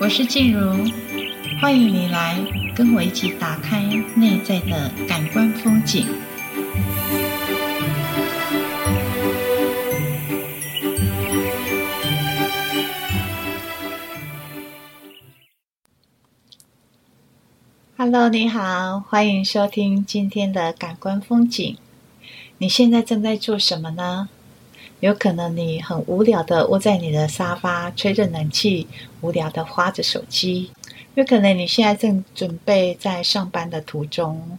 我是静茹，欢迎你来跟我一起打开内在的感官风景。Hello，你好，欢迎收听今天的感官风景。你现在正在做什么呢？有可能你很无聊的窝在你的沙发，吹着冷气，无聊的划着手机。有可能你现在正准备在上班的途中，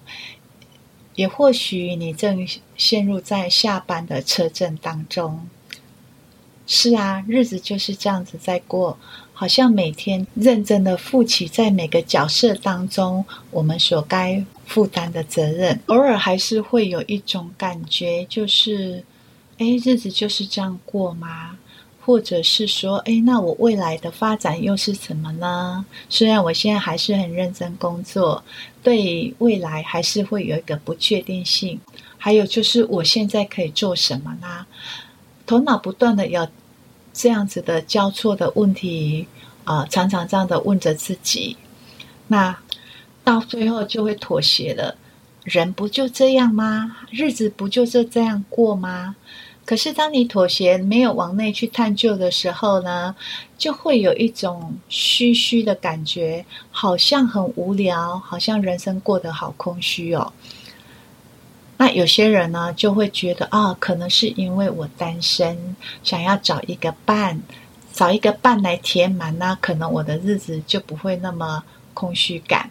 也或许你正陷入在下班的车阵当中。是啊，日子就是这样子在过，好像每天认真的负起在每个角色当中我们所该负担的责任，偶尔还是会有一种感觉，就是。哎，日子就是这样过吗？或者是说，哎，那我未来的发展又是什么呢？虽然我现在还是很认真工作，对未来还是会有一个不确定性。还有就是，我现在可以做什么呢？头脑不断的有这样子的交错的问题啊、常常这样的问着自己，那到最后就会妥协了。人不就这样吗？日子不就是这样过吗？可是当你妥协，没有往内去探究的时候呢，就会有一种虚虚的感觉，好像很无聊，好像人生过得好空虚哦。那有些人呢，就会觉得啊，可能是因为我单身，想要找一个伴，找一个伴来填满，那可能我的日子就不会那么空虚感。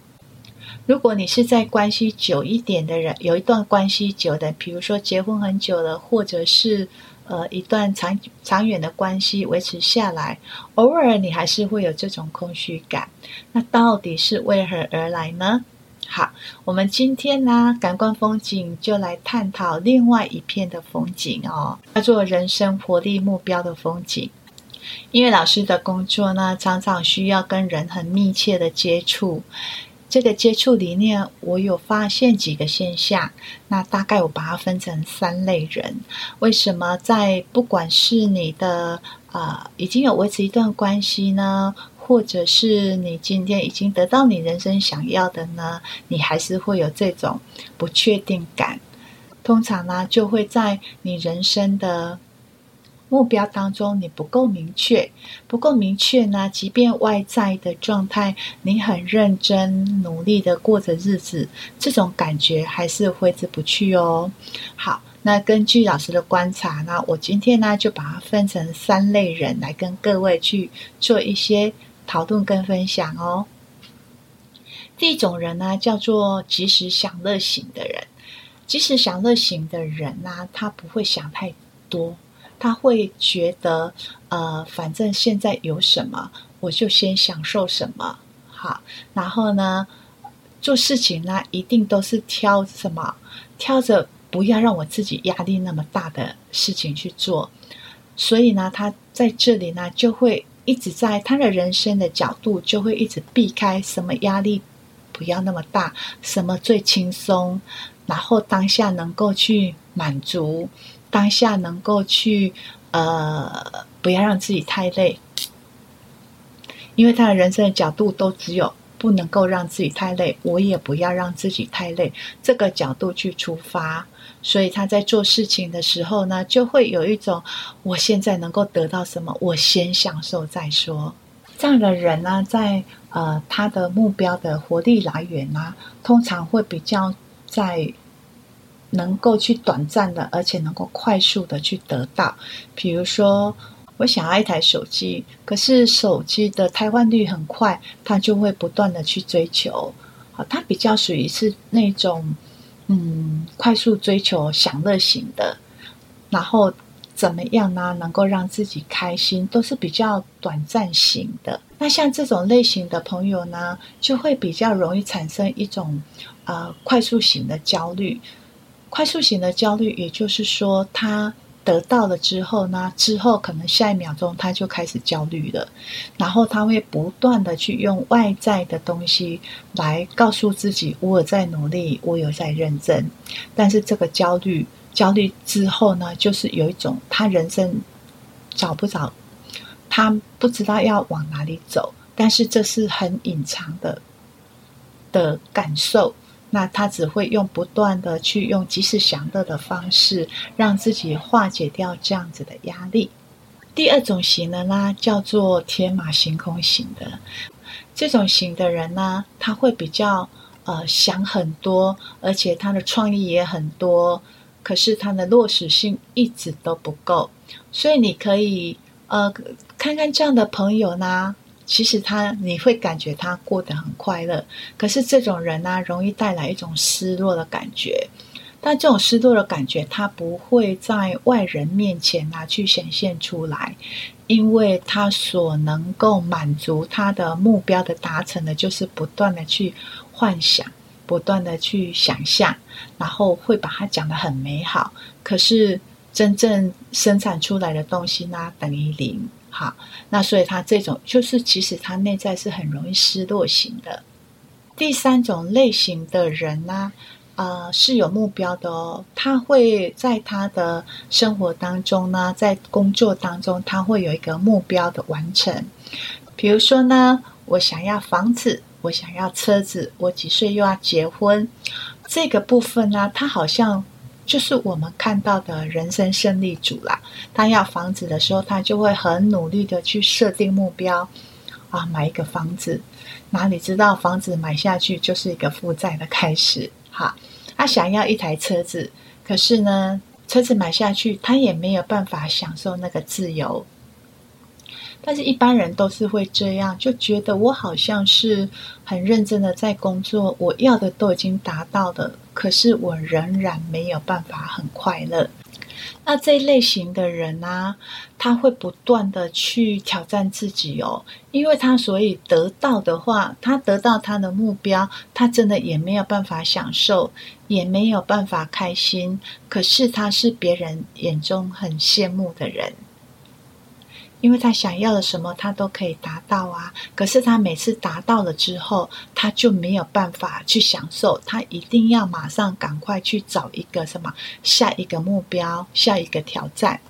如果你是在关系久一点的人，有一段关系久的，比如说结婚很久了，或者是呃一段长长远的关系维持下来，偶尔你还是会有这种空虚感。那到底是为何而来呢？好，我们今天呢，感官风景就来探讨另外一片的风景哦，叫做人生活力目标的风景。因为老师的工作呢，常常需要跟人很密切的接触。这个接触里面，我有发现几个现象。那大概我把它分成三类人。为什么在不管是你的啊、已经有维持一段关系呢，或者是你今天已经得到你人生想要的呢，你还是会有这种不确定感？通常呢，就会在你人生的。目标当中你不够明确，不够明确呢？即便外在的状态，你很认真努力的过着日子，这种感觉还是挥之不去哦。好，那根据老师的观察呢，我今天呢就把它分成三类人来跟各位去做一些讨论跟分享哦。第一种人呢叫做及时享乐型的人，及时享乐型的人呢，他不会想太多。他会觉得，呃，反正现在有什么，我就先享受什么，好。然后呢，做事情呢，一定都是挑什么，挑着不要让我自己压力那么大的事情去做。所以呢，他在这里呢，就会一直在他的人生的角度，就会一直避开什么压力不要那么大，什么最轻松，然后当下能够去满足。当下能够去，呃，不要让自己太累，因为他的人生的角度都只有不能够让自己太累，我也不要让自己太累，这个角度去出发，所以他在做事情的时候呢，就会有一种我现在能够得到什么，我先享受再说。这样的人呢，在呃他的目标的活力来源呢，通常会比较在。能够去短暂的，而且能够快速的去得到。比如说，我想要一台手机，可是手机的汰换率很快，他就会不断的去追求。好，他比较属于是那种，嗯，快速追求享乐型的。然后怎么样呢？能够让自己开心，都是比较短暂型的。那像这种类型的朋友呢，就会比较容易产生一种，呃，快速型的焦虑。快速型的焦虑，也就是说，他得到了之后呢，之后可能下一秒钟他就开始焦虑了，然后他会不断的去用外在的东西来告诉自己，我有在努力，我有在认真。但是这个焦虑，焦虑之后呢，就是有一种他人生找不着他不知道要往哪里走，但是这是很隐藏的的感受。那他只会用不断的去用及时享乐的方式，让自己化解掉这样子的压力。第二种型的呢，叫做天马行空型的。这种型的人呢，他会比较呃想很多，而且他的创意也很多，可是他的落实性一直都不够。所以你可以呃看看这样的朋友呢，其实他你会感觉他过得很快乐，可是这种人呢，容易带来一种失落的感觉。但这种失落的感觉，他不会在外人面前拿去显现出来，因为他所能够满足他的目标的达成的，就是不断的去幻想，不断的去想象，然后会把它讲得很美好。可是真正生产出来的东西呢，等于零。好，那所以他这种就是，其实他内在是很容易失落型的。第三种类型的人呢？呃，是有目标的哦。他会在他的生活当中呢，在工作当中，他会有一个目标的完成。比如说呢，我想要房子，我想要车子，我几岁又要结婚。这个部分呢，他好像就是我们看到的人生胜利组啦。他要房子的时候，他就会很努力的去设定目标啊，买一个房子。哪里知道房子买下去就是一个负债的开始。哈，他想要一台车子，可是呢，车子买下去，他也没有办法享受那个自由。但是，一般人都是会这样，就觉得我好像是很认真的在工作，我要的都已经达到了，可是我仍然没有办法很快乐。那这一类型的人呢、啊，他会不断的去挑战自己哦，因为他所以得到的话，他得到他的目标，他真的也没有办法享受，也没有办法开心。可是他是别人眼中很羡慕的人。因为他想要的什么，他都可以达到啊。可是他每次达到了之后，他就没有办法去享受。他一定要马上赶快去找一个什么下一个目标、下一个挑战，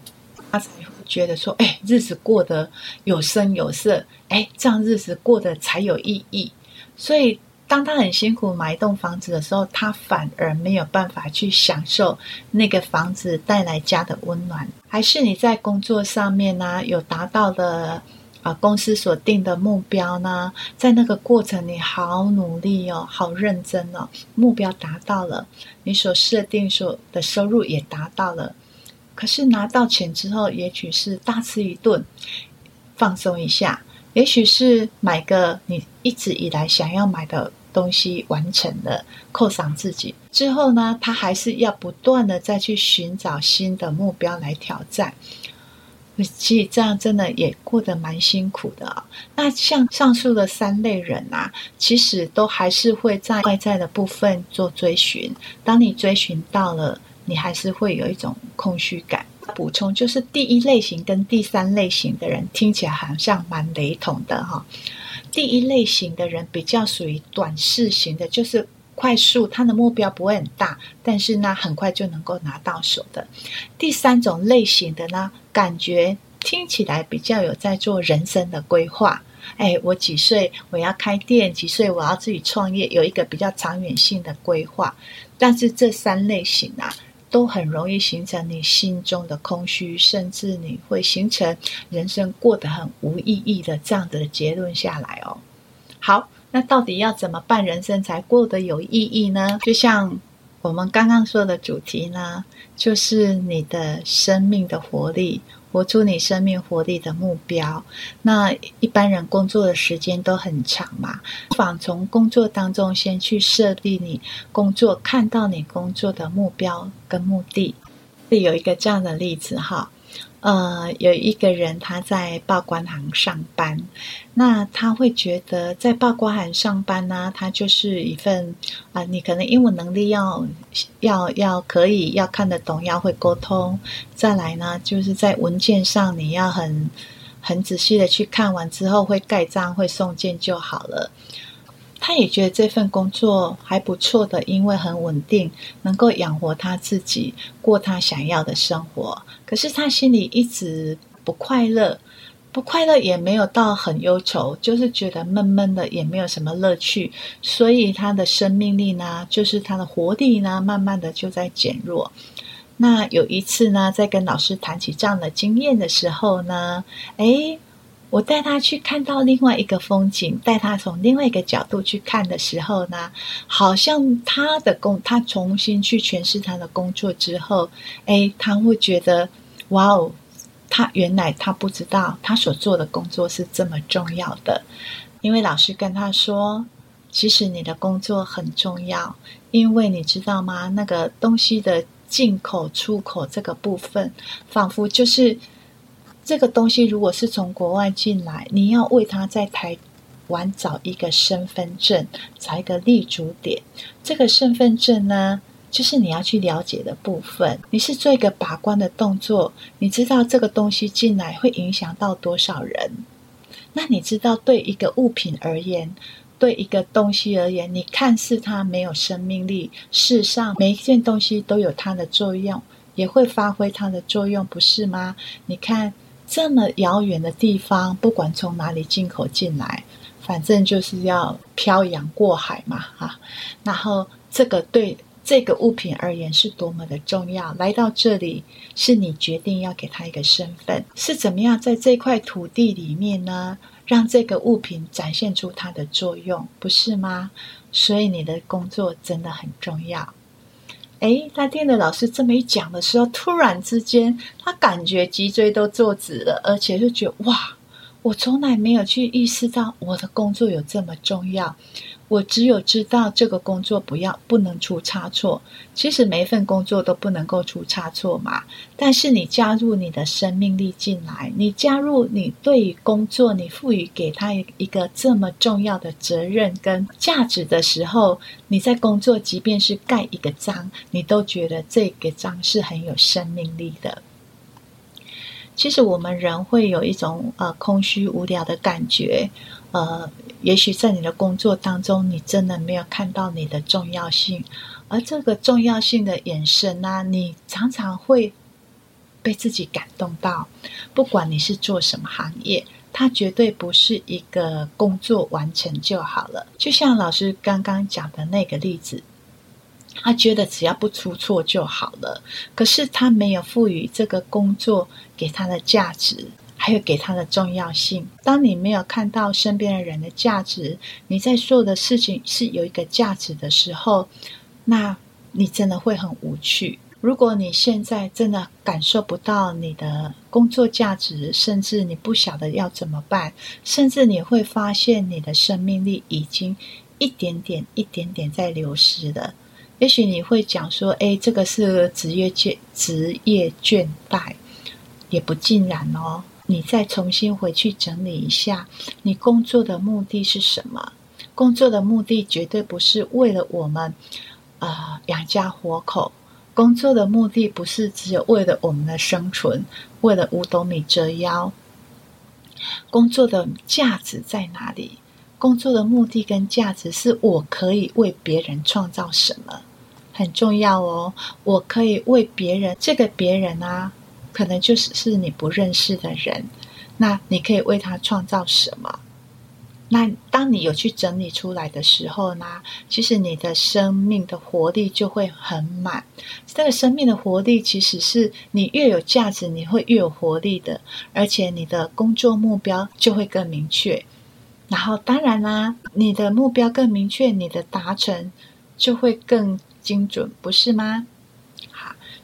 他才会觉得说：“哎，日子过得有声有色，哎，这样日子过得才有意义。”所以。当他很辛苦买一栋房子的时候，他反而没有办法去享受那个房子带来家的温暖。还是你在工作上面呢、有达到了啊、公司所定的目标呢？在那个过程你好努力哦，好认真哦，目标达到了，你所设定所的收入也达到了。可是拿到钱之后，也许是大吃一顿，放松一下；也许是买个你一直以来想要买的。东西完成了，犒赏自己之后呢，他还是要不断的再去寻找新的目标来挑战。其实这样真的也过得蛮辛苦的。那像上述的三类人啊，其实都还是会在外在的部分做追寻。当你追寻到了，你还是会有一种空虚感。补充就是第一类型跟第三类型的人听起来好像蛮雷同的哈。第一类型的人比较属于短视型的，就是快速，他的目标不会很大，但是呢，很快就能够拿到手的。第三种类型的呢，感觉听起来比较有在做人生的规划。哎，我几岁我要开店，几岁我要自己创业，有一个比较长远性的规划。但是这三类型啊。都很容易形成你心中的空虚，甚至你会形成人生过得很无意义的这样的结论下来哦。好，那到底要怎么办，人生才过得有意义呢？就像我们刚刚说的主题呢，就是你的生命的活力。活出你生命活力的目标。那一般人工作的时间都很长嘛，不妨从工作当中先去设立你工作，看到你工作的目标跟目的。这有一个这样的例子哈。呃，有一个人他在报关行上班，那他会觉得在报关行上班呢、他就是一份啊、你可能英文能力要要要可以，要看得懂，要会沟通。再来呢，就是在文件上你要很很仔细的去看完之后会盖章、会送件就好了。他也觉得这份工作还不错的，因为很稳定，能够养活他自己，过他想要的生活。可是他心里一直不快乐，不快乐也没有到很忧愁，就是觉得闷闷的，也没有什么乐趣，所以他的生命力呢，就是他的活力呢，慢慢的就在减弱。那有一次呢，在跟老师谈起这样的经验的时候呢，诶，我带他去看到另外一个风景，带他从另外一个角度去看的时候呢，好像他的工，他重新去诠释他的工作之后，诶，他会觉得，哇哦。他原来他不知道，他所做的工作是这么重要的，因为老师跟他说，其实你的工作很重要，因为你知道吗？那个东西的进口、出口这个部分，仿佛就是这个东西，如果是从国外进来，你要为他在台湾找一个身份证，找一个立足点。这个身份证呢，就是你要去了解的部分，你是做一个把关的动作，你知道这个东西进来会影响到多少人？那你知道对一个物品而言，对一个东西而言，你看似它没有生命力，事实上每一件东西都有它的作用，也会发挥它的作用，不是吗？你看这么遥远的地方，不管从哪里进口进来，反正就是要漂洋过海嘛，哈。然后这个对。这个物品而言是多么的重要，来到这里是你决定要给他一个身份，是怎么样在这块土地里面呢，让这个物品展现出它的作用，不是吗？所以你的工作真的很重要。哎，他听了老师这么一讲的时候，突然之间他感觉脊椎都坐直了，而且就觉得哇，我从来没有去意识到我的工作有这么重要。我只有知道这个工作不要不能出差错，其实每一份工作都不能够出差错嘛。但是你加入你的生命力进来，你加入你对于工作，你赋予给他一个这么重要的责任跟价值的时候，你在工作，即便是盖一个章，你都觉得这个章是很有生命力的。其实我们人会有一种呃空虚无聊的感觉，呃。也许在你的工作当中，你真的没有看到你的重要性，而这个重要性的眼神呢、你常常会被自己感动到。不管你是做什么行业，它绝对不是一个工作完成就好了。就像老师刚刚讲的那个例子，他觉得只要不出错就好了，可是他没有赋予这个工作给他的价值。还有给他的重要性。当你没有看到身边的人的价值，你在做的事情是有一个价值的时候，那你真的会很无趣。如果你现在真的感受不到你的工作价值，甚至你不晓得要怎么办，甚至你会发现你的生命力已经一点点、一点点在流失了。也许你会讲说：“诶，这个是职业倦职业倦怠，也不尽然哦。”你再重新回去整理一下，你工作的目的是什么？工作的目的绝对不是为了我们，呃，养家活口。工作的目的不是只有为了我们的生存，为了五斗米折腰。工作的价值在哪里？工作的目的跟价值是我可以为别人创造什么，很重要哦。我可以为别人，这个别人啊。可能就是是你不认识的人，那你可以为他创造什么？那当你有去整理出来的时候呢，其实你的生命的活力就会很满。这个生命的活力其实是你越有价值，你会越有活力的，而且你的工作目标就会更明确。然后当然啦，你的目标更明确，你的达成就会更精准，不是吗？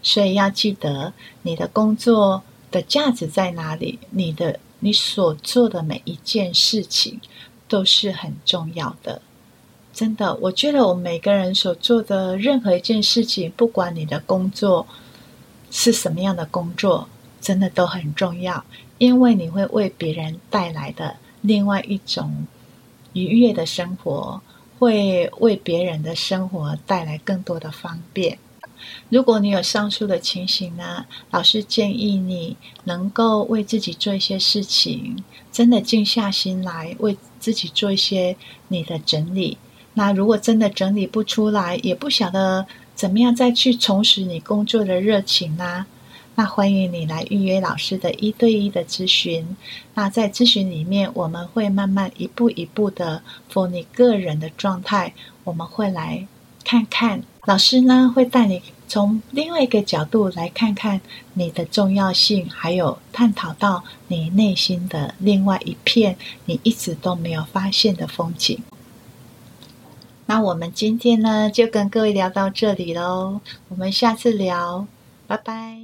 所以要记得你的工作的价值在哪里？你的你所做的每一件事情都是很重要的。真的，我觉得我们每个人所做的任何一件事情，不管你的工作是什么样的工作，真的都很重要，因为你会为别人带来的另外一种愉悦的生活，会为别人的生活带来更多的方便。如果你有上述的情形呢，老师建议你能够为自己做一些事情，真的静下心来为自己做一些你的整理。那如果真的整理不出来，也不晓得怎么样再去重拾你工作的热情呢？那欢迎你来预约老师的一对一的咨询。那在咨询里面，我们会慢慢一步一步的 for 你个人的状态，我们会来看看。老师呢，会带你从另外一个角度来看看你的重要性，还有探讨到你内心的另外一片你一直都没有发现的风景。那我们今天呢，就跟各位聊到这里喽，我们下次聊，拜拜。